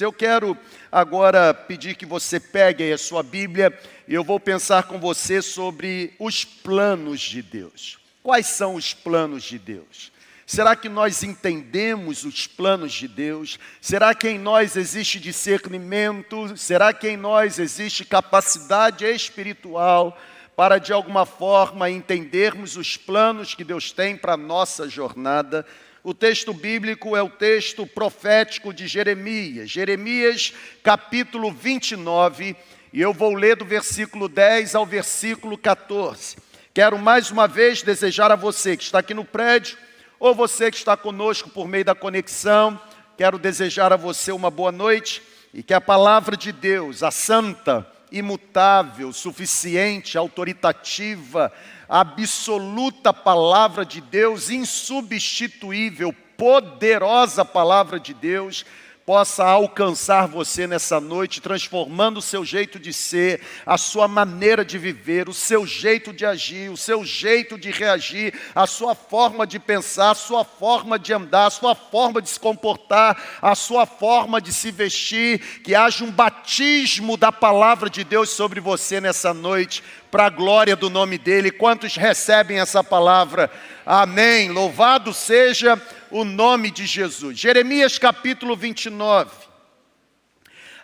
Eu quero agora pedir que você pegue a sua Bíblia e eu vou pensar com você sobre os planos de Deus. Quais são os planos de Deus? Será que nós entendemos os planos de Deus? Será que em nós existe discernimento? Será que em nós existe capacidade espiritual para de alguma forma entendermos os planos que Deus tem para a nossa jornada? O texto bíblico é o texto profético de Jeremias, Jeremias capítulo 29, e eu vou ler do versículo 10 ao versículo 14. Quero mais uma vez desejar a você que está aqui no prédio, ou você que está conosco por meio da conexão, quero desejar a você uma boa noite e que a palavra de Deus, a santa, imutável, suficiente, autoritativa, absoluta palavra de Deus, insubstituível, poderosa palavra de Deus, possa alcançar você nessa noite, transformando o seu jeito de ser, a sua maneira de viver, o seu jeito de agir, o seu jeito de reagir, a sua forma de pensar, a sua forma de andar, a sua forma de se comportar, a sua forma de se vestir, que haja um batismo da palavra de Deus sobre você nessa noite, para a glória do nome dEle. Quantos recebem essa palavra? Amém. Louvado seja o nome de Jesus. Jeremias capítulo 29,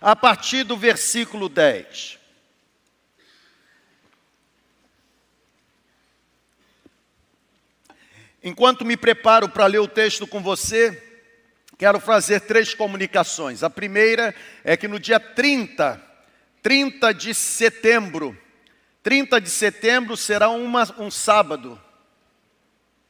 a partir do versículo 10. Enquanto me preparo para ler o texto com você, quero fazer três comunicações. A primeira é que no dia 30, 30 de setembro, 30 de setembro será uma, um sábado.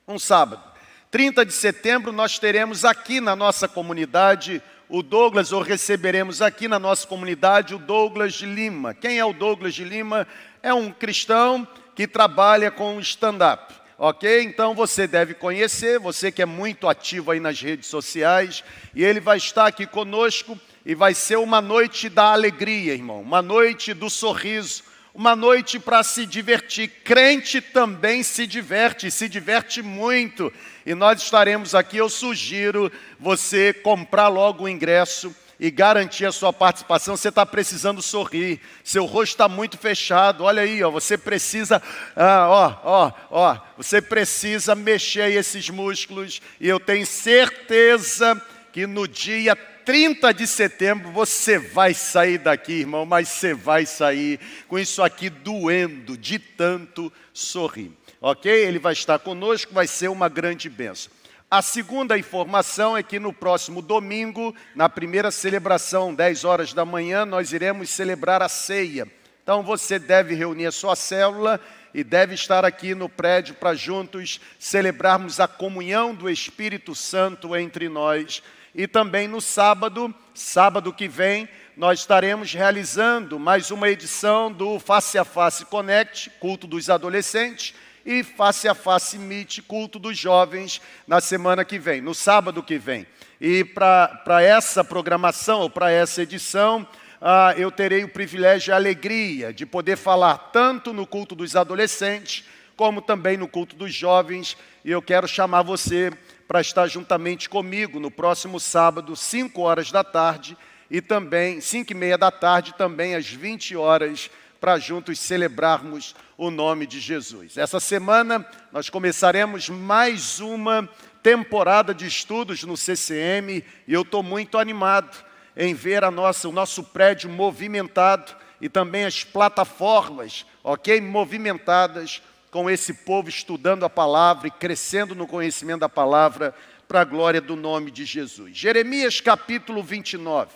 Um sábado. 30 de setembro nós teremos aqui na nossa comunidade o Douglas, ou receberemos aqui na nossa comunidade o Douglas de Lima. Quem é o Douglas de Lima? É um cristão que trabalha com stand-up. Ok? Então você deve conhecer, você que é muito ativo aí nas redes sociais, e ele vai estar aqui conosco e vai ser uma noite da alegria, irmão, uma noite do sorriso, uma noite para se divertir. Crente também se diverte, se diverte muito. E nós estaremos aqui. Eu sugiro você comprar logo o ingresso e garantir a sua participação. Você está precisando sorrir, seu rosto está muito fechado. Olha aí, ó, você precisa, ah, ó, ó, ó, você precisa mexer esses músculos. E eu tenho certeza que no dia 30 de setembro você vai sair daqui, irmão, mas você vai sair com isso aqui doendo de tanto sorrir. Ok? Ele vai estar conosco, vai ser uma grande bênção. A segunda informação é que no próximo domingo, na primeira celebração, 10 horas da manhã, nós iremos celebrar a ceia. Então você deve reunir a sua célula e deve estar aqui no prédio para juntos celebrarmos a comunhão do Espírito Santo entre nós e também no sábado, sábado que vem, nós estaremos realizando mais uma edição do Face a Face Connect, culto dos adolescentes, e Face a Face Meet, culto dos jovens, na semana que vem, no sábado que vem. E para essa programação, ou para essa edição, ah, eu terei o privilégio e a alegria de poder falar tanto no culto dos adolescentes, como também no culto dos jovens, e eu quero chamar você para estar juntamente comigo no próximo sábado, 5 horas da tarde, e também, 5 e meia da tarde, também às 20 horas, para juntos celebrarmos o nome de Jesus. Essa semana nós começaremos mais uma temporada de estudos no CCM e eu estou muito animado em ver a nossa, o nosso prédio movimentado e também as plataformas, ok, movimentadas com esse povo estudando a palavra e crescendo no conhecimento da palavra para a glória do nome de Jesus. Jeremias capítulo 29.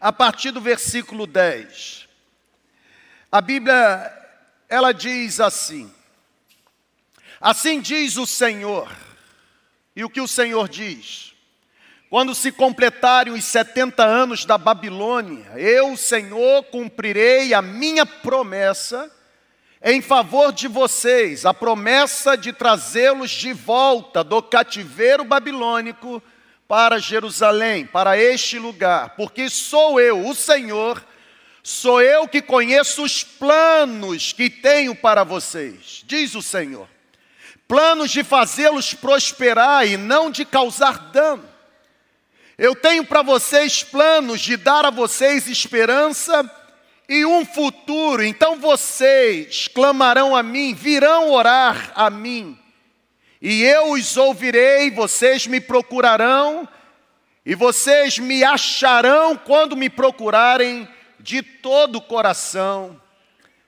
A partir do versículo 10. A Bíblia ela diz assim: Assim diz o Senhor. E o que o Senhor diz? Quando se completarem os 70 anos da Babilônia, eu, Senhor, cumprirei a minha promessa em favor de vocês a promessa de trazê-los de volta do cativeiro babilônico para Jerusalém, para este lugar, porque sou eu, o Senhor, sou eu que conheço os planos que tenho para vocês, diz o Senhor. Planos de fazê-los prosperar e não de causar dano Eu tenho para vocês planos de dar a vocês esperança e um futuro. Então vocês clamarão a mim, virão orar a mim, e eu os ouvirei, vocês me procurarão, e vocês me acharão quando me procurarem de todo o coração.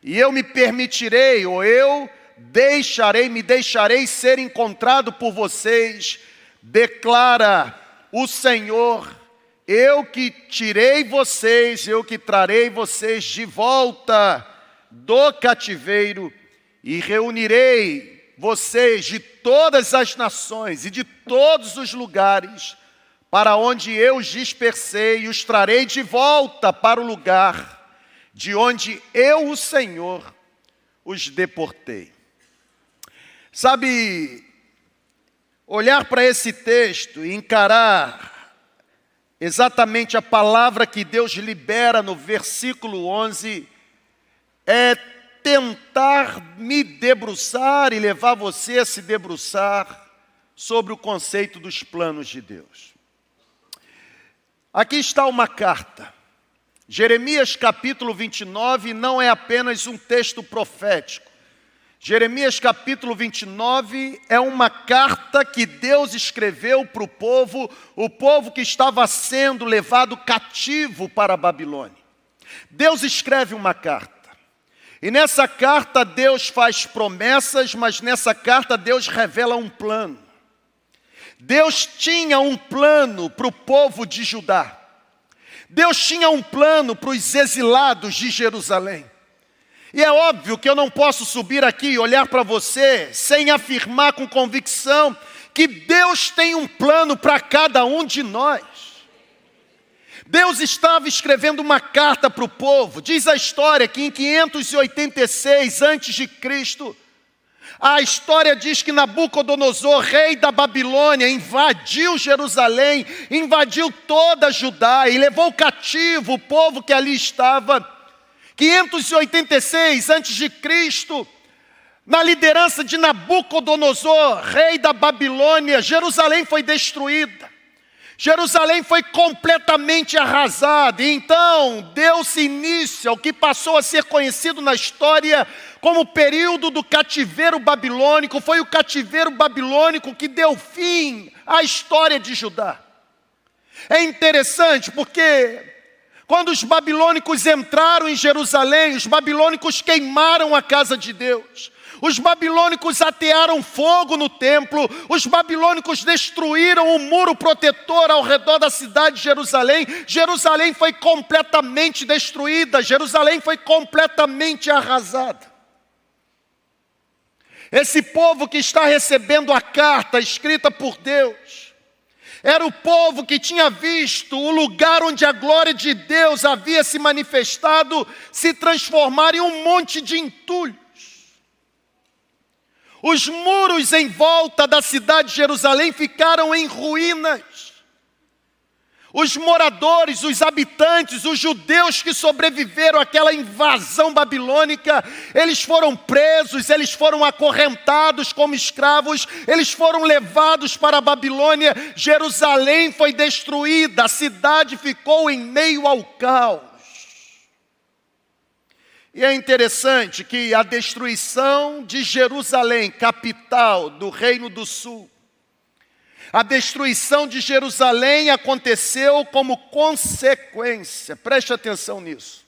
E eu me permitirei, ou eu deixarei, me deixarei ser encontrado por vocês, declara o Senhor eu que tirei vocês, eu que trarei vocês de volta do cativeiro e reunirei vocês de todas as nações e de todos os lugares para onde eu os dispersei e os trarei de volta para o lugar de onde eu, o Senhor, os deportei. Sabe, olhar para esse texto e encarar exatamente a palavra que Deus libera no versículo 11 é tentar me debruçar e levar você a se debruçar sobre o conceito dos planos de Deus. Aqui está uma carta. Jeremias capítulo 29 não é apenas um texto profético. Jeremias capítulo 29 é uma carta que Deus escreveu para o povo, o povo que estava sendo levado cativo para a Babilônia. Deus escreve uma carta. E nessa carta Deus faz promessas, mas nessa carta Deus revela um plano. Deus tinha um plano para o povo de Judá. Deus tinha um plano para os exilados de Jerusalém. E é óbvio que eu não posso subir aqui e olhar para você sem afirmar com convicção que Deus tem um plano para cada um de nós. Deus estava escrevendo uma carta para o povo. Diz a história que em 586 antes de Cristo, a história diz que Nabucodonosor, rei da Babilônia, invadiu Jerusalém, invadiu toda Judá e levou cativo o povo que ali estava 586 a.C., na liderança de Nabucodonosor, rei da Babilônia, Jerusalém foi destruída. Jerusalém foi completamente arrasada, e então deu-se início ao que passou a ser conhecido na história como o período do cativeiro babilônico. Foi o cativeiro babilônico que deu fim à história de Judá. É interessante porque quando os babilônicos entraram em Jerusalém, os babilônicos queimaram a casa de Deus. Os babilônicos atearam fogo no templo, os babilônicos destruíram o muro protetor ao redor da cidade de Jerusalém. Jerusalém foi completamente destruída, Jerusalém foi completamente arrasada. Esse povo que está recebendo a carta escrita por Deus, era o povo que tinha visto o lugar onde a glória de Deus havia se manifestado se transformar em um monte de entulhos. Os muros em volta da cidade de Jerusalém ficaram em ruínas. Os moradores, os habitantes, os judeus que sobreviveram àquela invasão babilônica, eles foram presos, eles foram acorrentados como escravos, eles foram levados para a Babilônia. Jerusalém foi destruída, a cidade ficou em meio ao caos. E é interessante que a destruição de Jerusalém, capital do Reino do Sul, a destruição de Jerusalém aconteceu como consequência, preste atenção nisso.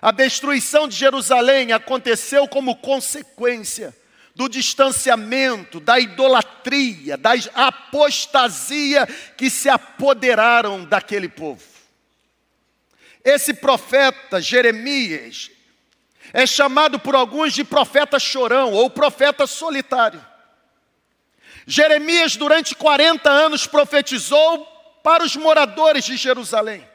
A destruição de Jerusalém aconteceu como consequência do distanciamento, da idolatria, da apostasia que se apoderaram daquele povo. Esse profeta Jeremias é chamado por alguns de profeta chorão ou profeta solitário. Jeremias, durante 40 anos, profetizou para os moradores de Jerusalém.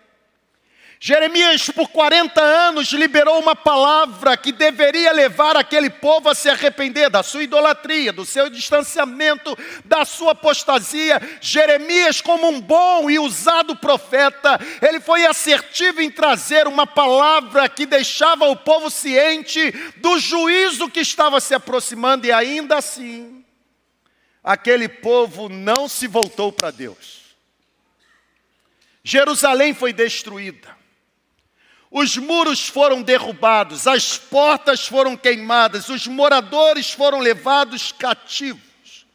Jeremias, por 40 anos, liberou uma palavra que deveria levar aquele povo a se arrepender da sua idolatria, do seu distanciamento, da sua apostasia. Jeremias, como um bom e usado profeta, ele foi assertivo em trazer uma palavra que deixava o povo ciente do juízo que estava se aproximando, e ainda assim, aquele povo não se voltou para Deus. Jerusalém foi destruída. Os muros foram derrubados, as portas foram queimadas, os moradores foram levados cativos.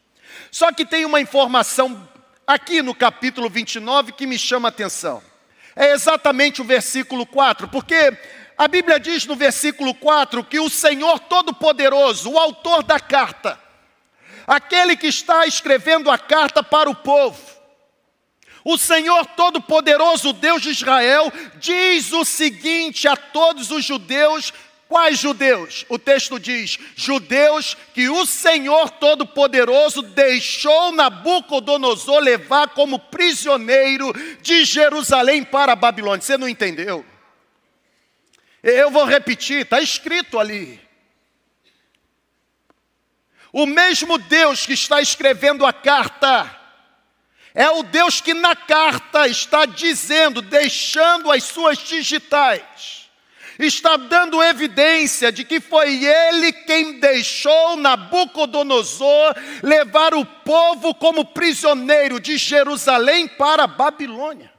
Só que tem uma informação aqui no capítulo 29 que me chama a atenção. É exatamente o versículo 4, porque a Bíblia diz no versículo 4 que o Senhor Todo-Poderoso, o autor da carta, aquele que está escrevendo a carta para o povo, o Senhor Todo-Poderoso, Deus de Israel, diz o seguinte a todos os judeus: quais judeus? O texto diz: judeus que o Senhor Todo-Poderoso deixou Nabucodonosor levar como prisioneiro de Jerusalém para a Babilônia. Você não entendeu? Eu vou repetir, está escrito ali. O mesmo Deus que está escrevendo a carta, é o Deus que na carta está dizendo, deixando as suas digitais, está dando evidência de que foi ele quem deixou Nabucodonosor levar o povo como prisioneiro de Jerusalém para Babilônia.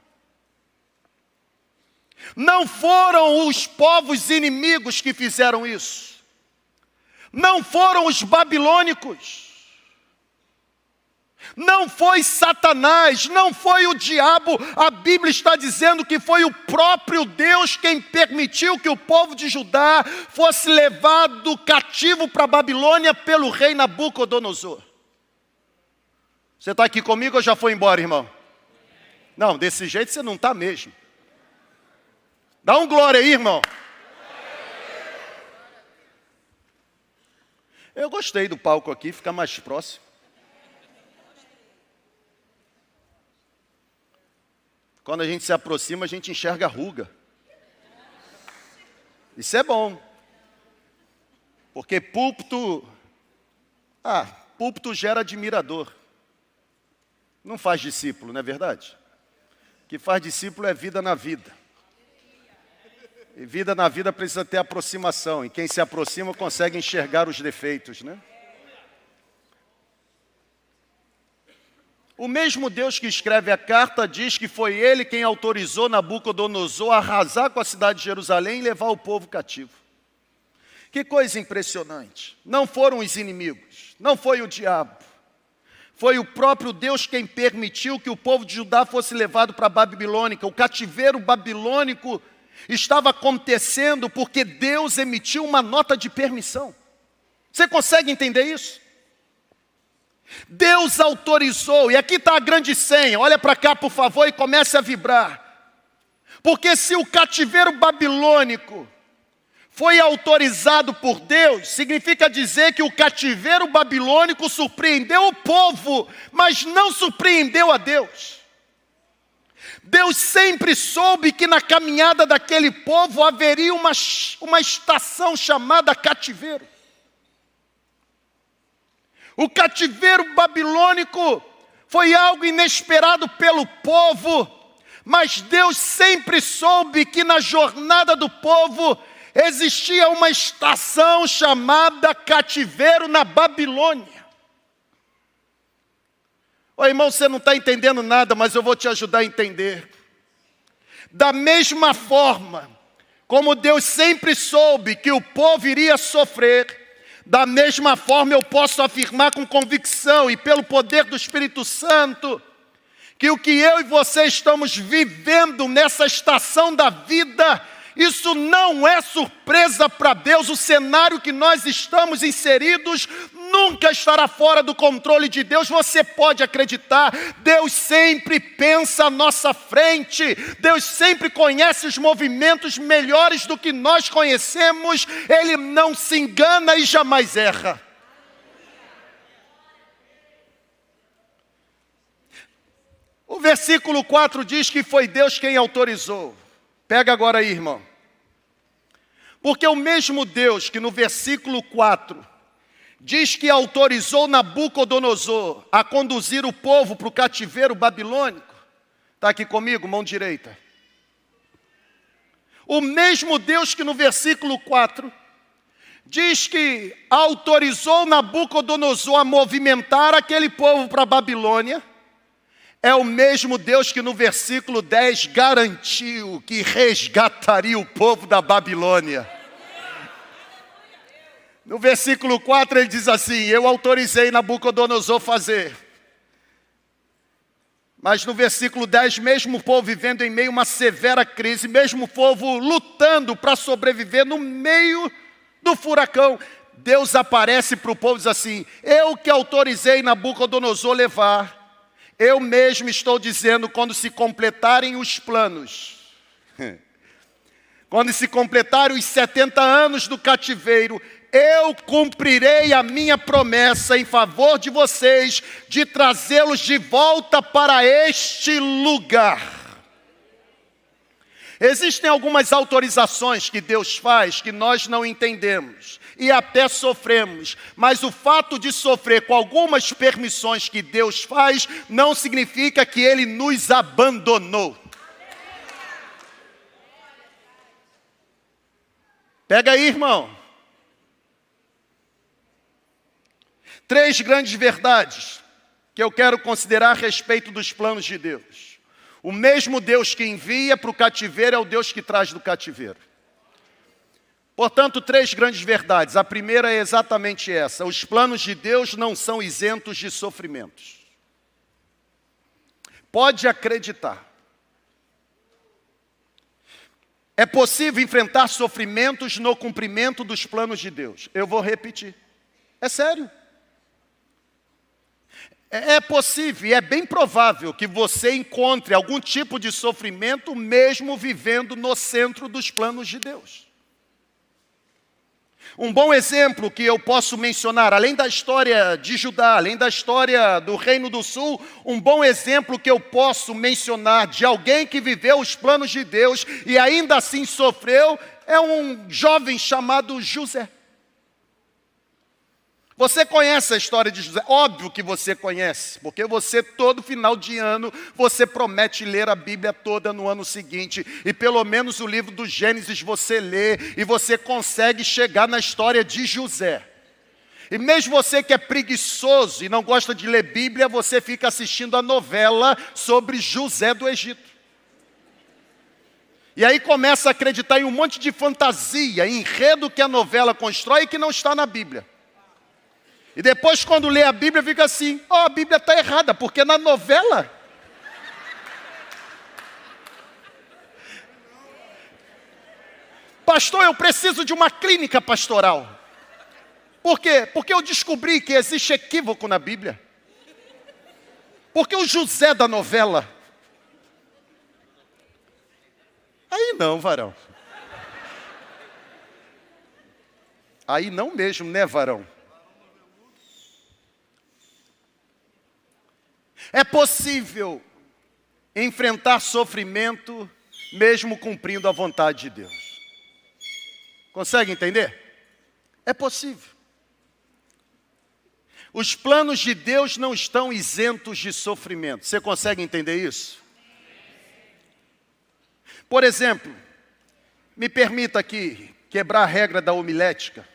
Não foram os povos inimigos que fizeram isso, não foram os babilônicos não foi Satanás, não foi o diabo, a Bíblia está dizendo que foi o próprio Deus quem permitiu que o povo de Judá fosse levado cativo para a Babilônia pelo rei Nabucodonosor. Você está aqui comigo ou já foi embora, irmão? Não, desse jeito você não está mesmo. Dá um glória aí, irmão. Eu gostei do palco aqui, fica mais próximo. Quando a gente se aproxima, a gente enxerga a ruga. Isso é bom. Porque púlpito. Ah, púlpito gera admirador. Não faz discípulo, não é verdade? O que faz discípulo é vida na vida. Vida na vida precisa ter aproximação. E quem se aproxima consegue enxergar os defeitos, né? O mesmo Deus que escreve a carta diz que foi ele quem autorizou Nabucodonosor a arrasar com a cidade de Jerusalém e levar o povo cativo. Que coisa impressionante. Não foram os inimigos, não foi o diabo. Foi o próprio Deus quem permitiu que o povo de Judá fosse levado para a Babilônica. O cativeiro babilônico estava acontecendo porque Deus emitiu uma nota de permissão. Você consegue entender isso? Deus autorizou, e aqui está a grande senha, olha para cá por favor e comece a vibrar. Porque se o cativeiro babilônico foi autorizado por Deus, significa dizer que o cativeiro babilônico surpreendeu o povo, mas não surpreendeu a Deus. Deus sempre soube que na caminhada daquele povo haveria uma, uma estação chamada cativeiro. O cativeiro babilônico foi algo inesperado pelo povo, mas Deus sempre soube que na jornada do povo existia uma estação chamada cativeiro na Babilônia. Ô irmão, você não está entendendo nada, mas eu vou te ajudar a entender. Da mesma forma, como Deus sempre soube que o povo iria sofrer, da mesma forma, eu posso afirmar com convicção e pelo poder do Espírito Santo, que o que eu e você estamos vivendo nessa estação da vida isso não é surpresa para Deus. O cenário que nós estamos inseridos nunca estará fora do controle de Deus. Você pode acreditar, Deus sempre pensa à nossa frente. Deus sempre conhece os movimentos melhores do que nós conhecemos. Ele não se engana e jamais erra. O versículo 4 diz que foi Deus quem autorizou. Pega agora aí, irmão. Porque o mesmo Deus que no versículo 4 diz que autorizou Nabucodonosor a conduzir o povo para o cativeiro babilônico, está aqui comigo, mão direita. O mesmo Deus que no versículo 4 diz que autorizou Nabucodonosor a movimentar aquele povo para a Babilônia, é o mesmo Deus que no versículo 10 garantiu que resgataria o povo da Babilônia. No versículo 4 ele diz assim: Eu autorizei Nabucodonosor fazer. Mas no versículo 10, mesmo o povo vivendo em meio a uma severa crise, mesmo o povo lutando para sobreviver no meio do furacão, Deus aparece para o povo e diz assim: Eu que autorizei Nabucodonosor levar, eu mesmo estou dizendo quando se completarem os planos, quando se completarem os 70 anos do cativeiro, eu cumprirei a minha promessa em favor de vocês, de trazê-los de volta para este lugar. Existem algumas autorizações que Deus faz que nós não entendemos e até sofremos, mas o fato de sofrer com algumas permissões que Deus faz não significa que Ele nos abandonou. Pega aí, irmão. Três grandes verdades que eu quero considerar a respeito dos planos de Deus. O mesmo Deus que envia para o cativeiro é o Deus que traz do cativeiro. Portanto, três grandes verdades. A primeira é exatamente essa: os planos de Deus não são isentos de sofrimentos. Pode acreditar. É possível enfrentar sofrimentos no cumprimento dos planos de Deus. Eu vou repetir. É sério. É, é possível é bem provável que você encontre algum tipo de sofrimento mesmo vivendo no centro dos planos de Deus. Um bom exemplo que eu posso mencionar, além da história de Judá, além da história do Reino do Sul, um bom exemplo que eu posso mencionar de alguém que viveu os planos de Deus e ainda assim sofreu, é um jovem chamado José. Você conhece a história de José? Óbvio que você conhece, porque você todo final de ano você promete ler a Bíblia toda no ano seguinte e pelo menos o livro do Gênesis você lê e você consegue chegar na história de José. E mesmo você que é preguiçoso e não gosta de ler Bíblia, você fica assistindo a novela sobre José do Egito. E aí começa a acreditar em um monte de fantasia, enredo que a novela constrói e que não está na Bíblia. E depois, quando lê a Bíblia, fica assim: ó, oh, a Bíblia está errada, porque na novela. Pastor, eu preciso de uma clínica pastoral. Por quê? Porque eu descobri que existe equívoco na Bíblia. Porque o José da novela. Aí não, varão. Aí não mesmo, né, varão? É possível enfrentar sofrimento mesmo cumprindo a vontade de Deus. Consegue entender? É possível. Os planos de Deus não estão isentos de sofrimento. Você consegue entender isso? Por exemplo, me permita aqui quebrar a regra da homilética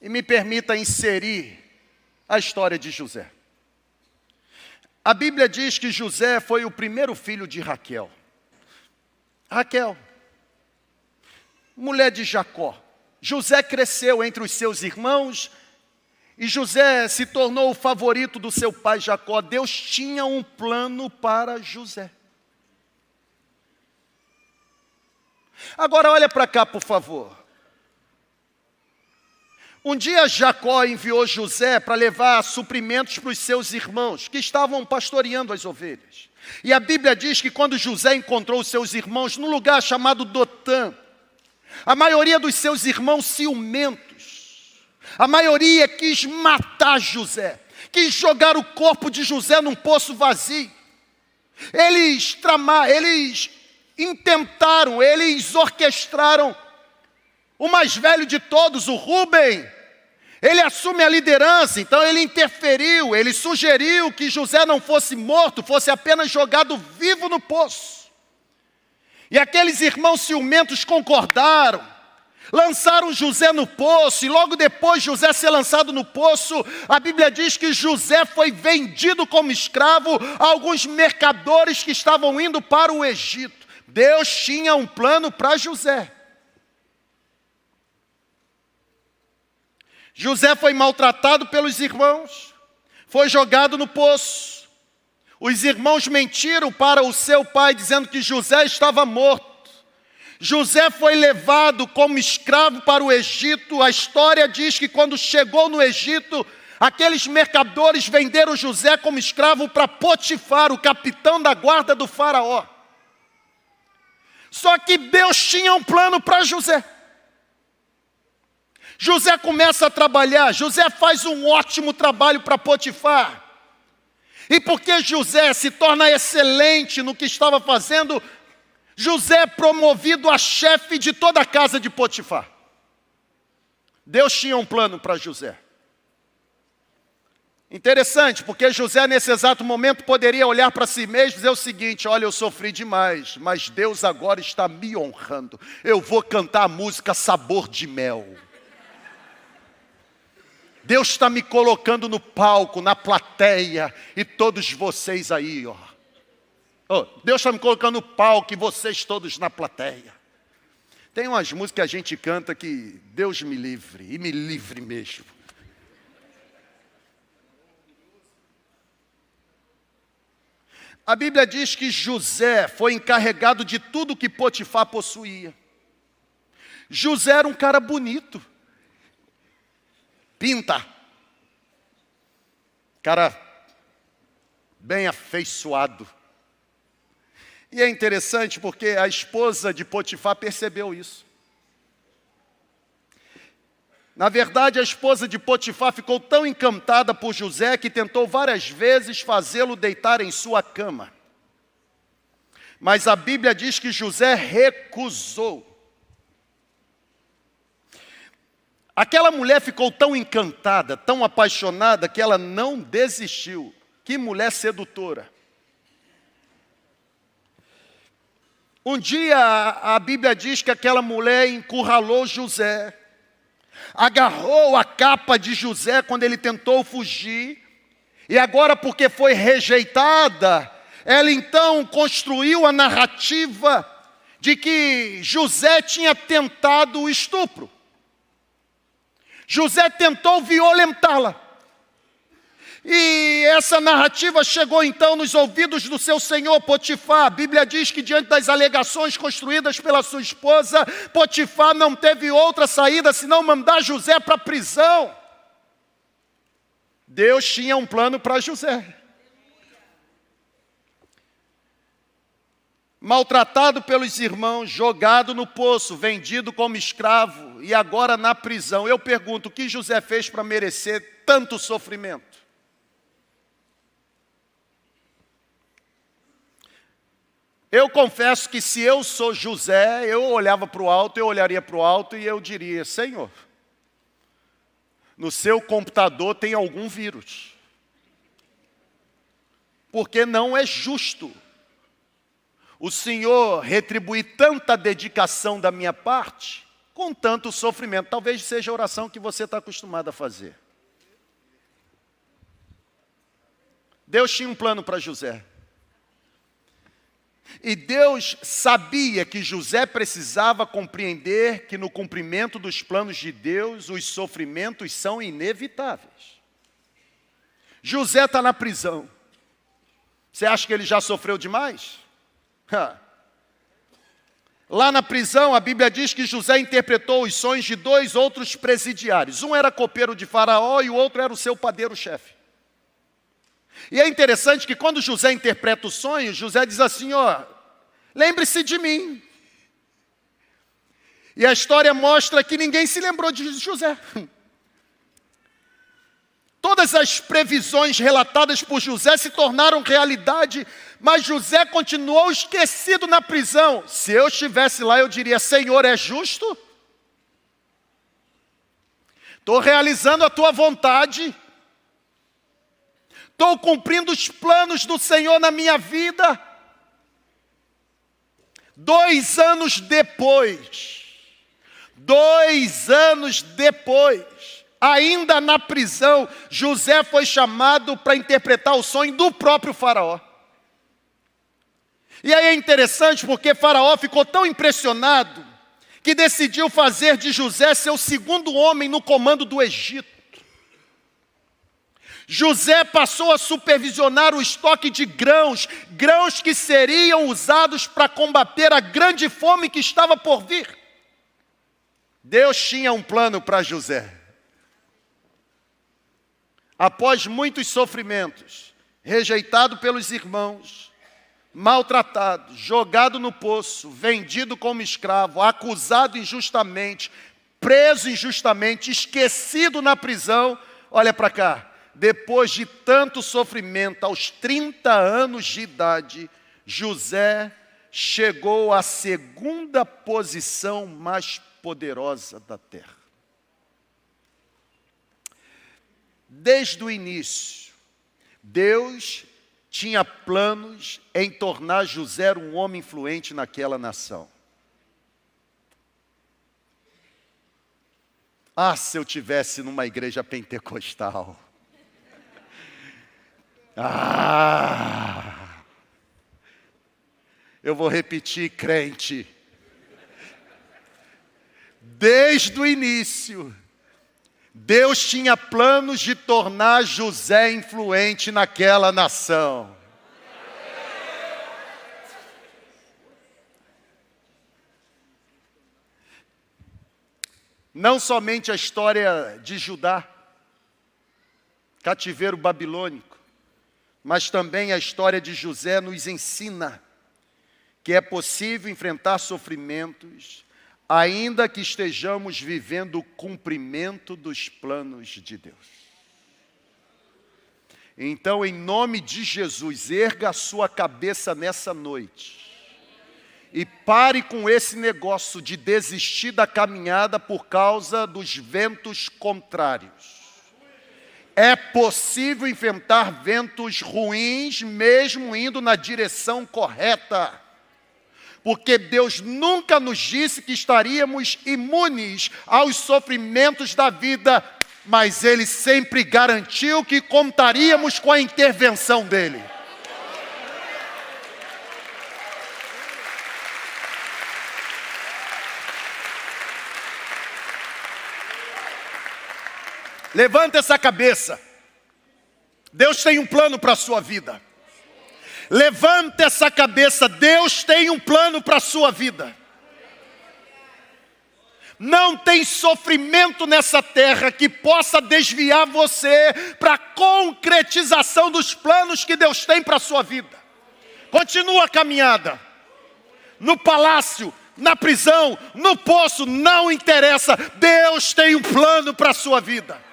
e me permita inserir a história de José. A Bíblia diz que José foi o primeiro filho de Raquel. Raquel, mulher de Jacó. José cresceu entre os seus irmãos e José se tornou o favorito do seu pai Jacó. Deus tinha um plano para José. Agora olha para cá, por favor. Um dia Jacó enviou José para levar suprimentos para os seus irmãos que estavam pastoreando as ovelhas. E a Bíblia diz que quando José encontrou os seus irmãos num lugar chamado Dotã, a maioria dos seus irmãos ciumentos, a maioria quis matar José, quis jogar o corpo de José num poço vazio. Eles tramaram, eles intentaram, eles orquestraram o mais velho de todos, o Rubem, ele assume a liderança, então ele interferiu, ele sugeriu que José não fosse morto, fosse apenas jogado vivo no poço. E aqueles irmãos ciumentos concordaram. Lançaram José no poço, e logo depois José ser lançado no poço, a Bíblia diz que José foi vendido como escravo a alguns mercadores que estavam indo para o Egito. Deus tinha um plano para José. José foi maltratado pelos irmãos, foi jogado no poço. Os irmãos mentiram para o seu pai, dizendo que José estava morto. José foi levado como escravo para o Egito. A história diz que quando chegou no Egito, aqueles mercadores venderam José como escravo para Potifar, o capitão da guarda do Faraó. Só que Deus tinha um plano para José. José começa a trabalhar, José faz um ótimo trabalho para Potifar. E porque José se torna excelente no que estava fazendo, José é promovido a chefe de toda a casa de Potifar. Deus tinha um plano para José. Interessante, porque José, nesse exato momento, poderia olhar para si mesmo e dizer o seguinte: Olha, eu sofri demais, mas Deus agora está me honrando. Eu vou cantar a música Sabor de Mel. Deus está me colocando no palco, na plateia, e todos vocês aí, ó. Oh, Deus está me colocando no palco e vocês todos na plateia. Tem umas músicas que a gente canta que Deus me livre, e me livre mesmo. A Bíblia diz que José foi encarregado de tudo que Potifar possuía. José era um cara bonito pinta. Cara bem afeiçoado. E é interessante porque a esposa de Potifar percebeu isso. Na verdade, a esposa de Potifar ficou tão encantada por José que tentou várias vezes fazê-lo deitar em sua cama. Mas a Bíblia diz que José recusou. Aquela mulher ficou tão encantada, tão apaixonada, que ela não desistiu. Que mulher sedutora. Um dia a Bíblia diz que aquela mulher encurralou José, agarrou a capa de José quando ele tentou fugir, e agora, porque foi rejeitada, ela então construiu a narrativa de que José tinha tentado o estupro. José tentou violentá-la. E essa narrativa chegou então nos ouvidos do seu senhor Potifar. A Bíblia diz que, diante das alegações construídas pela sua esposa, Potifar não teve outra saída senão mandar José para a prisão. Deus tinha um plano para José. maltratado pelos irmãos, jogado no poço, vendido como escravo e agora na prisão. Eu pergunto: o que José fez para merecer tanto sofrimento? Eu confesso que se eu sou José, eu olhava para o alto, eu olharia para o alto e eu diria: Senhor, no seu computador tem algum vírus. Porque não é justo o Senhor retribuir tanta dedicação da minha parte com tanto sofrimento. Talvez seja a oração que você está acostumado a fazer. Deus tinha um plano para José. E Deus sabia que José precisava compreender que no cumprimento dos planos de Deus, os sofrimentos são inevitáveis. José está na prisão. Você acha que ele já sofreu demais? Lá na prisão, a Bíblia diz que José interpretou os sonhos de dois outros presidiários. Um era copeiro de Faraó e o outro era o seu padeiro-chefe. E é interessante que quando José interpreta o sonho, José diz assim: ó, lembre-se de mim. E a história mostra que ninguém se lembrou de José. Todas as previsões relatadas por José se tornaram realidade, mas José continuou esquecido na prisão. Se eu estivesse lá, eu diria: Senhor, é justo? Estou realizando a tua vontade, estou cumprindo os planos do Senhor na minha vida. Dois anos depois, Dois anos depois, ainda na prisão, José foi chamado para interpretar o sonho do próprio Faraó. E aí é interessante porque Faraó ficou tão impressionado que decidiu fazer de José seu segundo homem no comando do Egito. José passou a supervisionar o estoque de grãos, grãos que seriam usados para combater a grande fome que estava por vir. Deus tinha um plano para José. Após muitos sofrimentos, rejeitado pelos irmãos, maltratado, jogado no poço, vendido como escravo, acusado injustamente, preso injustamente, esquecido na prisão, olha para cá. Depois de tanto sofrimento, aos 30 anos de idade, José chegou à segunda posição mais poderosa da terra. Desde o início, Deus tinha planos em tornar José um homem influente naquela nação. Ah, se eu tivesse numa igreja pentecostal. Ah! Eu vou repetir, crente. Desde o início, Deus tinha planos de tornar José influente naquela nação. Não somente a história de Judá, cativeiro babilônico, mas também a história de José nos ensina que é possível enfrentar sofrimentos ainda que estejamos vivendo o cumprimento dos planos de Deus. Então, em nome de Jesus, erga a sua cabeça nessa noite e pare com esse negócio de desistir da caminhada por causa dos ventos contrários. É possível enfrentar ventos ruins mesmo indo na direção correta porque Deus nunca nos disse que estaríamos imunes aos sofrimentos da vida, mas Ele sempre garantiu que contaríamos com a intervenção dEle. Levanta essa cabeça. Deus tem um plano para a sua vida. Levante essa cabeça, Deus tem um plano para a sua vida. Não tem sofrimento nessa terra que possa desviar você para a concretização dos planos que Deus tem para a sua vida. Continua a caminhada. No palácio, na prisão, no poço, não interessa. Deus tem um plano para a sua vida.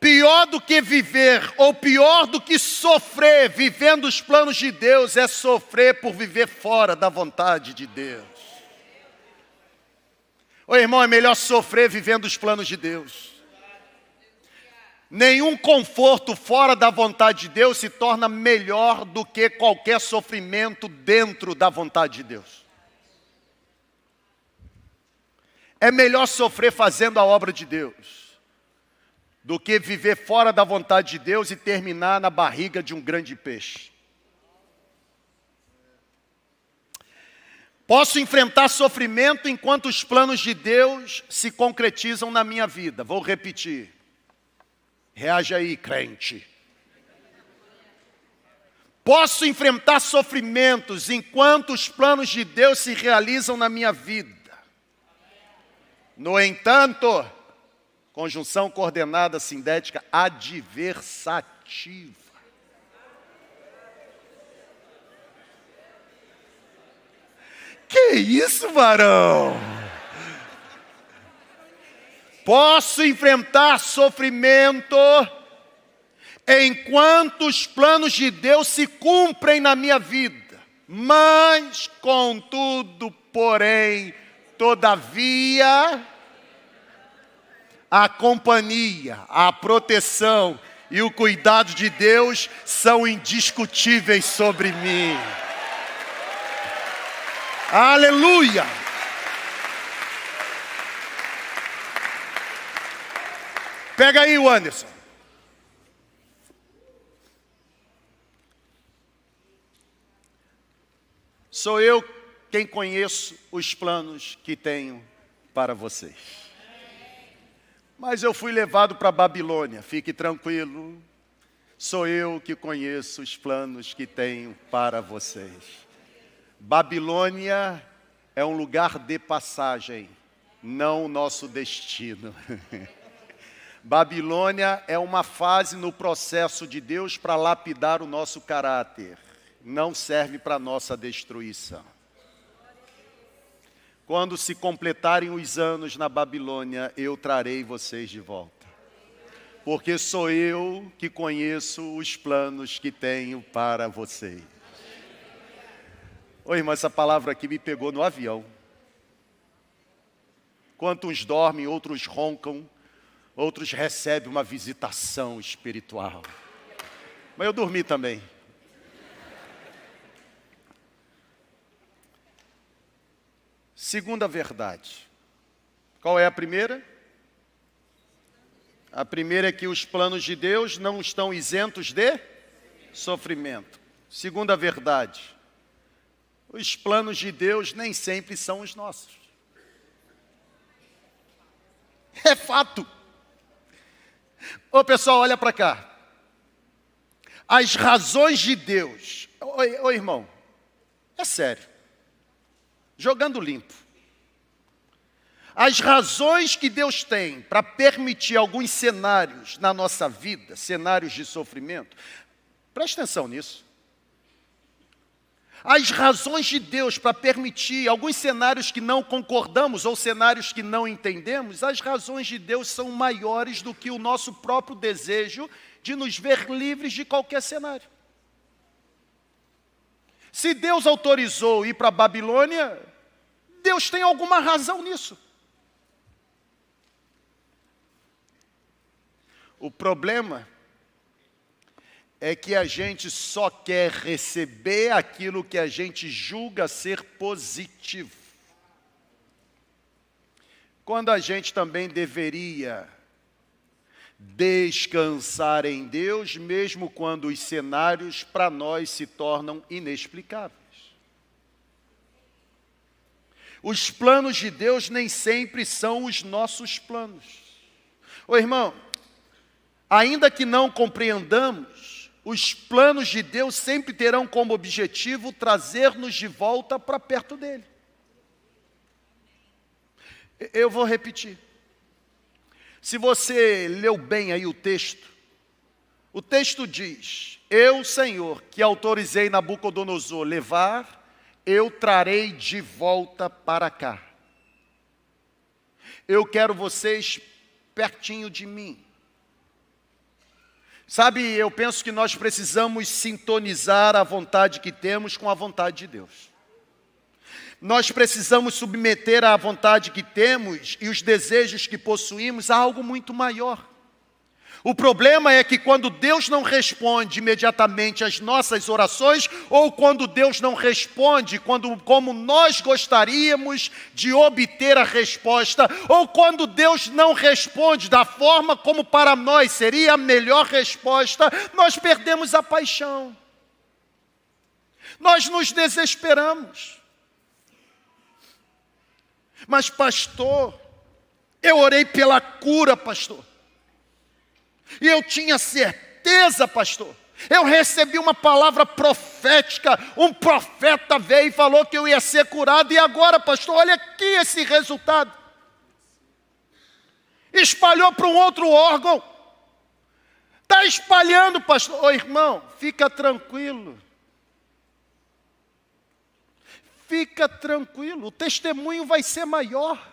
Pior do que viver, ou pior do que sofrer vivendo os planos de Deus, é sofrer por viver fora da vontade de Deus. Ô irmão, é melhor sofrer vivendo os planos de Deus. Nenhum conforto fora da vontade de Deus se torna melhor do que qualquer sofrimento dentro da vontade de Deus. É melhor sofrer fazendo a obra de Deus do que viver fora da vontade de Deus e terminar na barriga de um grande peixe. Posso enfrentar sofrimento enquanto os planos de Deus se concretizam na minha vida. Vou repetir. Reage aí, crente. Posso enfrentar sofrimentos enquanto os planos de Deus se realizam na minha vida. No entanto, Conjunção coordenada sindética adversativa. Que isso, varão? Posso enfrentar sofrimento enquanto os planos de Deus se cumprem na minha vida, mas, contudo, porém, todavia, a companhia, a proteção e o cuidado de Deus são indiscutíveis sobre mim. Aleluia! Pega aí o Anderson. Sou eu quem conheço os planos que tenho para vocês. Mas eu fui levado para Babilônia, fique tranquilo. Sou eu que conheço os planos que tenho para vocês. Babilônia é um lugar de passagem, não o nosso destino. Babilônia é uma fase no processo de Deus para lapidar o nosso caráter, não serve para nossa destruição. Quando se completarem os anos na Babilônia, eu trarei vocês de volta. Porque sou eu que conheço os planos que tenho para vocês. Oi, irmão, essa palavra aqui me pegou no avião. Enquanto uns dormem, outros roncam, outros recebem uma visitação espiritual. Mas eu dormi também. Segunda verdade. Qual é a primeira? A primeira é que os planos de Deus não estão isentos de sofrimento. Segunda verdade. Os planos de Deus nem sempre são os nossos. É fato. Ô pessoal, olha para cá. As razões de Deus. Oi, oi, irmão. É sério. Jogando limpo. As razões que Deus tem para permitir alguns cenários na nossa vida, cenários de sofrimento, preste atenção nisso. As razões de Deus para permitir alguns cenários que não concordamos ou cenários que não entendemos, as razões de Deus são maiores do que o nosso próprio desejo de nos ver livres de qualquer cenário. Se Deus autorizou ir para a Babilônia, Deus tem alguma razão nisso. O problema é que a gente só quer receber aquilo que a gente julga ser positivo. Quando a gente também deveria descansar em Deus, mesmo quando os cenários para nós se tornam inexplicáveis. Os planos de Deus nem sempre são os nossos planos. Ô irmão, ainda que não compreendamos, os planos de Deus sempre terão como objetivo trazer-nos de volta para perto dele. Eu vou repetir. Se você leu bem aí o texto, o texto diz: Eu, Senhor, que autorizei Nabucodonosor levar, eu trarei de volta para cá. Eu quero vocês pertinho de mim. Sabe, eu penso que nós precisamos sintonizar a vontade que temos com a vontade de Deus. Nós precisamos submeter a vontade que temos e os desejos que possuímos a algo muito maior. O problema é que quando Deus não responde imediatamente às nossas orações, ou quando Deus não responde quando, como nós gostaríamos de obter a resposta, ou quando Deus não responde da forma como para nós seria a melhor resposta, nós perdemos a paixão. Nós nos desesperamos. Mas, pastor, eu orei pela cura, pastor. E eu tinha certeza, pastor. Eu recebi uma palavra profética, um profeta veio e falou que eu ia ser curado, e agora, pastor, olha aqui esse resultado. Espalhou para um outro órgão. Está espalhando, pastor. Ô irmão, fica tranquilo. Fica tranquilo, o testemunho vai ser maior.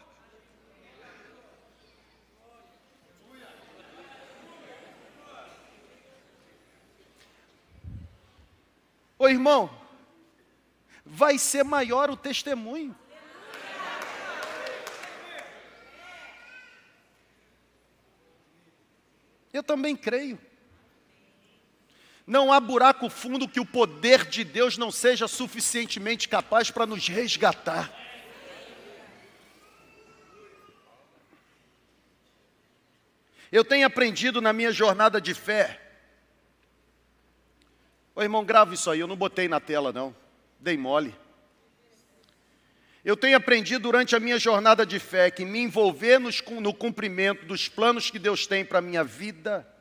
Ô irmão, vai ser maior o testemunho. Eu também creio. Não há buraco fundo que o poder de Deus não seja suficientemente capaz para nos resgatar. Eu tenho aprendido na minha jornada de fé. Ô irmão, grava isso aí, eu não botei na tela não, dei mole. Eu tenho aprendido durante a minha jornada de fé que me envolver no cumprimento dos planos que Deus tem para a minha vida,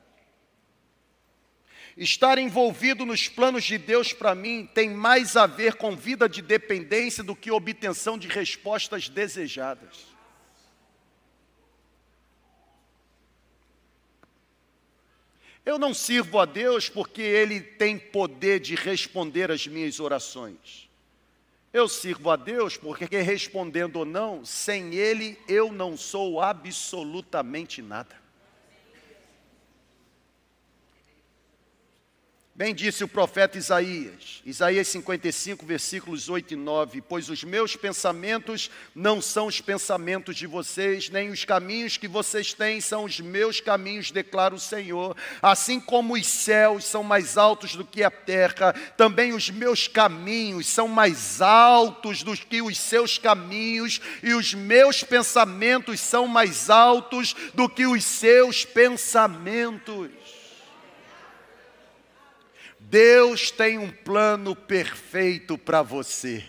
estar envolvido nos planos de Deus para mim, tem mais a ver com vida de dependência do que obtenção de respostas desejadas. Eu não sirvo a Deus porque Ele tem poder de responder às minhas orações. Eu sirvo a Deus porque, respondendo ou não, sem Ele eu não sou absolutamente nada. Bem disse o profeta Isaías, Isaías 55, versículos 8 e 9: Pois os meus pensamentos não são os pensamentos de vocês, nem os caminhos que vocês têm são os meus caminhos, declara o Senhor. Assim como os céus são mais altos do que a terra, também os meus caminhos são mais altos do que os seus caminhos, e os meus pensamentos são mais altos do que os seus pensamentos. Deus tem um plano perfeito para você.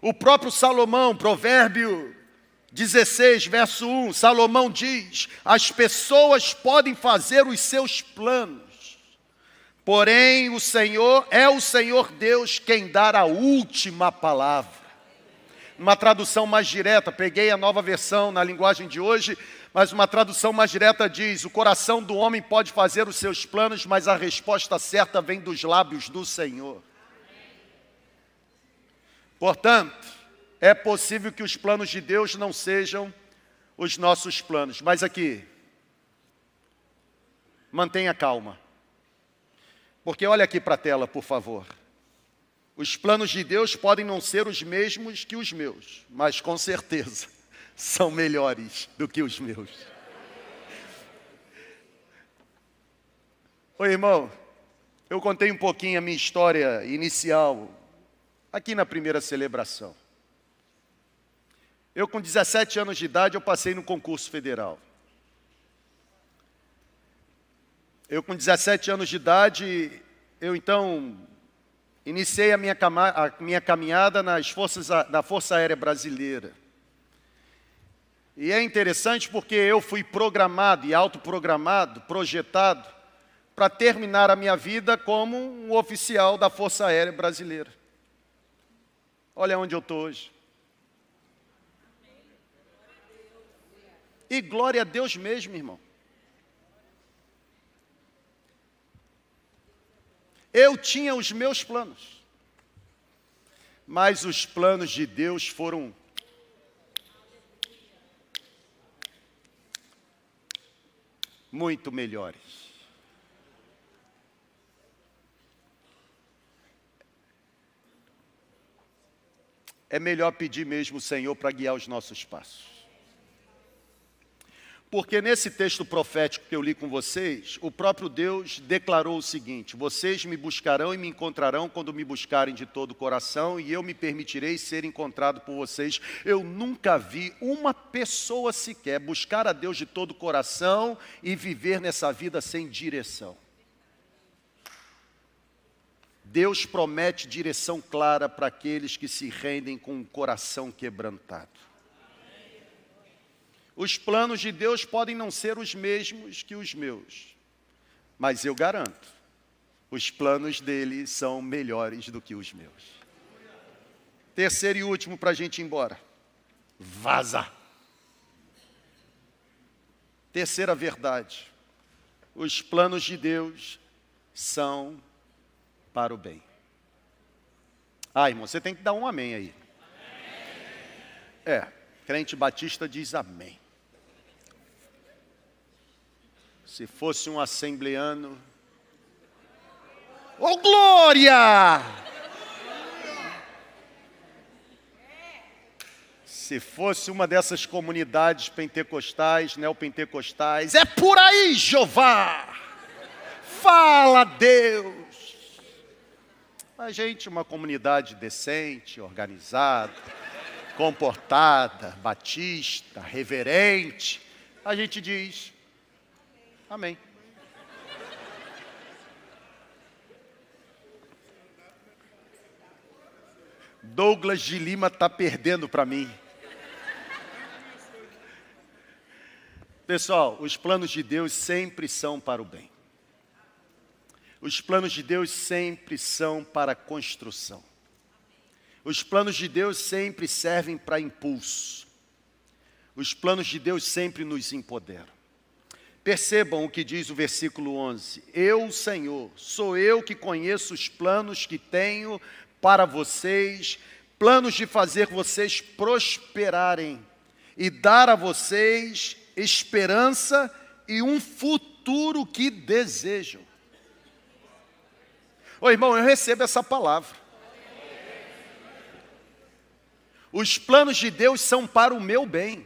O próprio Salomão, provérbio 16, verso 1, Salomão diz: As pessoas podem fazer os seus planos, porém o Senhor é o Senhor Deus quem dá a última palavra. Uma tradução mais direta, peguei a nova versão na linguagem de hoje, mas uma tradução mais direta diz: o coração do homem pode fazer os seus planos, mas a resposta certa vem dos lábios do Senhor. Portanto, é possível que os planos de Deus não sejam os nossos planos, mas aqui, mantenha calma, porque olha aqui para a tela, por favor. Os planos de Deus podem não ser os mesmos que os meus, mas com certeza são melhores do que os meus. Oi, irmão, eu contei um pouquinho a minha história inicial aqui na primeira celebração. Eu com 17 anos de idade eu passei no concurso federal. Eu com 17 anos de idade, eu então iniciei a minha, a minha caminhada nas forças, na Força Aérea Brasileira. E é interessante porque eu fui programado e autoprogramado, projetado, para terminar a minha vida como um oficial da Força Aérea Brasileira. Olha onde eu estou hoje. E glória a Deus mesmo, irmão. Eu tinha os meus planos, mas os planos de Deus foram muito melhores. É melhor pedir mesmo o Senhor para guiar os nossos passos. Porque nesse texto profético que eu li com vocês, o próprio Deus declarou o seguinte: Vocês me buscarão e me encontrarão quando me buscarem de todo o coração, e eu me permitirei ser encontrado por vocês. Eu nunca vi uma pessoa sequer buscar a Deus de todo o coração e viver nessa vida sem direção. Deus promete direção clara para aqueles que se rendem com o coração quebrantado. Os planos de Deus podem não ser os mesmos que os meus, mas eu garanto, os planos dele são melhores do que os meus. Terceiro e último para a gente ir embora. Vaza. Terceira verdade. Os planos de Deus são para o bem. Ah, irmão, você tem que dar um amém aí. É, crente batista diz amém. Se fosse um assembleano. Oh, glória! Se fosse uma dessas comunidades pentecostais, neopentecostais, é por aí, Jeová! Fala, Deus. A gente, uma comunidade decente, organizada, comportada, batista, reverente, a gente diz: Amém. Douglas de Lima está perdendo para mim. Pessoal, os planos de Deus sempre são para o bem. Os planos de Deus sempre são para construção. Os planos de Deus sempre servem para impulso. Os planos de Deus sempre nos empoderam. Percebam o que diz o versículo 11: Eu, Senhor, sou eu que conheço os planos que tenho para vocês, planos de fazer vocês prosperarem e dar a vocês esperança e um futuro que desejam. Ô irmão, eu recebo essa palavra. Os planos de Deus são para o meu bem.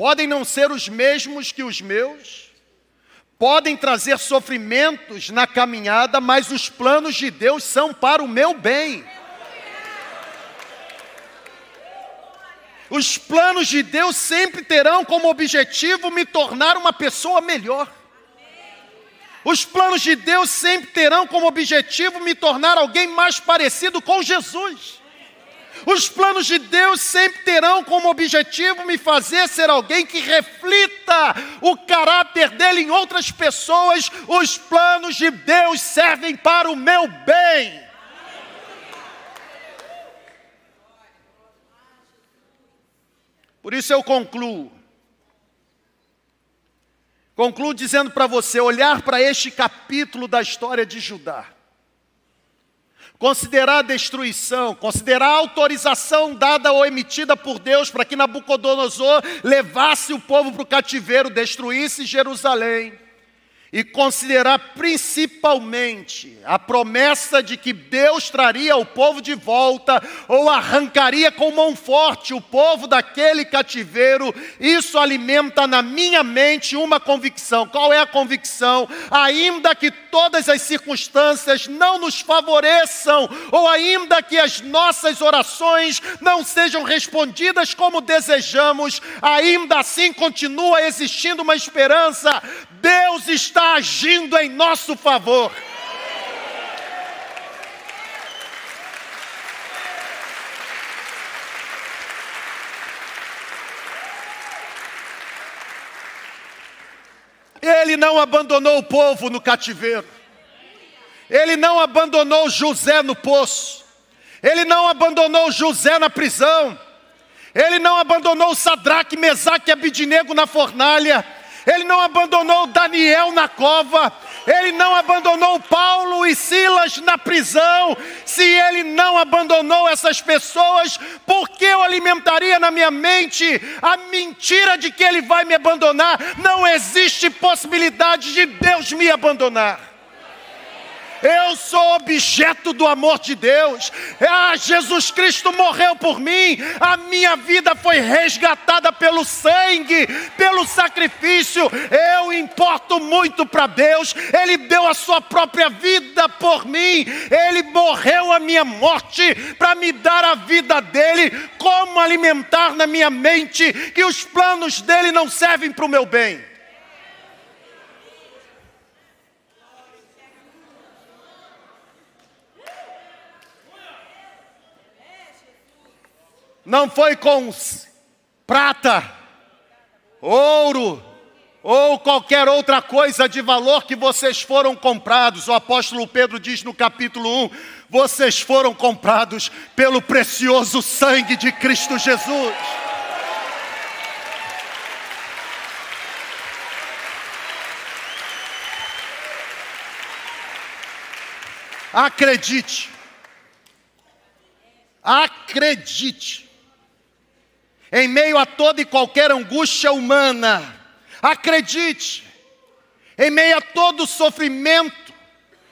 Podem não ser os mesmos que os meus, podem trazer sofrimentos na caminhada, mas os planos de Deus são para o meu bem. Os planos de Deus sempre terão como objetivo me tornar uma pessoa melhor. Os planos de Deus sempre terão como objetivo me tornar alguém mais parecido com Jesus. Os planos de Deus sempre terão como objetivo me fazer ser alguém que reflita o caráter dele em outras pessoas. Os planos de Deus servem para o meu bem. Por isso eu concluo. Concluo dizendo para você: olhar para este capítulo da história de Judá, considerar a destruição, considerar a autorização dada ou emitida por Deus para que Nabucodonosor levasse o povo para o cativeiro, destruísse Jerusalém e considerar principalmente a promessa de que Deus traria o povo de volta ou arrancaria com mão forte o povo daquele cativeiro, isso alimenta na minha mente uma convicção. Qual é a convicção? Ainda que todas as circunstâncias não nos favoreçam, ou ainda que as nossas orações não sejam respondidas como desejamos, ainda assim continua existindo uma esperança. Deus está agindo em nosso favor. Ele não abandonou o povo no cativeiro. Ele não abandonou José no poço. Ele não abandonou José na prisão. Ele não abandonou Sadraque, Mesaque e Abidinego na fornalha. Ele não abandonou Daniel na cova, ele não abandonou Paulo e Silas na prisão. Se ele não abandonou essas pessoas, por que eu alimentaria na minha mente a mentira de que ele vai me abandonar? Não existe possibilidade de Deus me abandonar. Eu sou objeto do amor de Deus. Ah, Jesus Cristo morreu por mim. A minha vida foi resgatada pelo sangue, pelo sacrifício. Eu importo muito para Deus. Ele deu a sua própria vida por mim. Ele morreu a minha morte para me dar a vida dele. Como alimentar na minha mente que os planos dele não servem para o meu bem? Não foi com prata, ouro ou qualquer outra coisa de valor que vocês foram comprados. O apóstolo Pedro diz no capítulo 1: vocês foram comprados pelo precioso sangue de Cristo Jesus. Acredite, acredite, em meio a toda e qualquer angústia humana. Acredite, em meio a todo sofrimento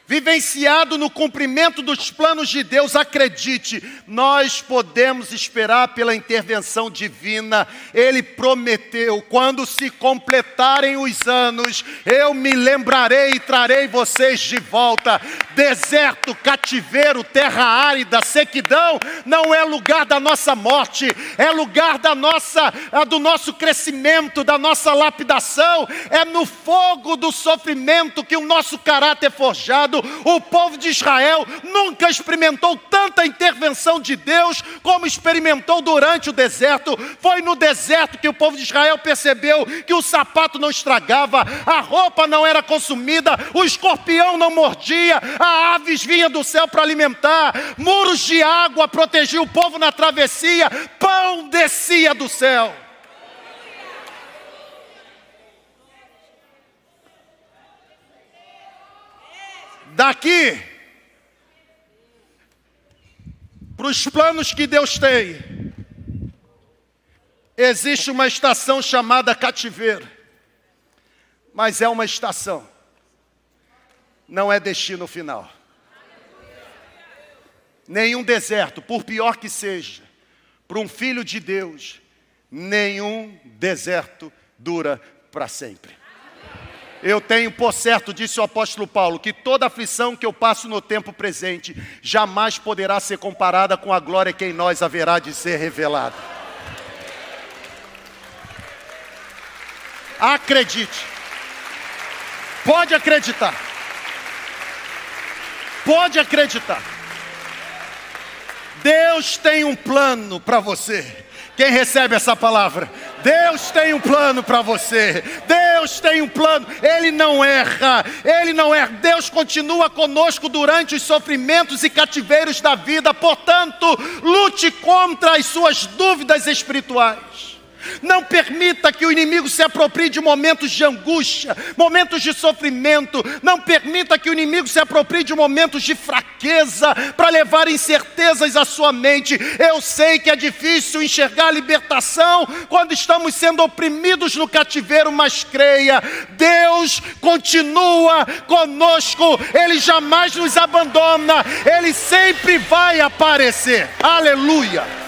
vivenciado no cumprimento dos planos de Deus, acredite, nós podemos esperar pela intervenção divina. Ele prometeu: quando se completarem os anos, eu me lembrarei e trarei vocês de volta. Deserto, cativeiro, terra árida, sequidão, não é lugar da nossa morte, é lugar da nossa, do nosso crescimento, da nossa lapidação, é no fogo do sofrimento que o nosso caráter é forjado o povo de Israel nunca experimentou tanta intervenção de Deus como experimentou durante o deserto. Foi no deserto que o povo de Israel percebeu que o sapato não estragava, a roupa não era consumida, o escorpião não mordia, a aves vinha do céu para alimentar, muros de água protegiam o povo na travessia, pão descia do céu. Daqui para os planos que Deus tem, existe uma estação chamada cativeiro, mas é uma estação, não é destino final. Nenhum deserto, por pior que seja, para um filho de Deus, nenhum deserto dura para sempre. Eu tenho por certo, disse o apóstolo Paulo, que toda aflição que eu passo no tempo presente jamais poderá ser comparada com a glória que em nós haverá de ser revelada. Acredite. Pode acreditar. Pode acreditar. Deus tem um plano para você. Quem recebe essa palavra? Deus tem um plano para você. Deus tem um plano. Ele não erra. Ele não erra. Deus continua conosco durante os sofrimentos e cativeiros da vida. Portanto, lute contra as suas dúvidas espirituais. Não permita que o inimigo se aproprie de momentos de angústia, momentos de sofrimento. Não permita que o inimigo se aproprie de momentos de fraqueza para levar incertezas à sua mente. Eu sei que é difícil enxergar a libertação quando estamos sendo oprimidos no cativeiro, mas creia, Deus continua conosco, Ele jamais nos abandona, Ele sempre vai aparecer. Aleluia.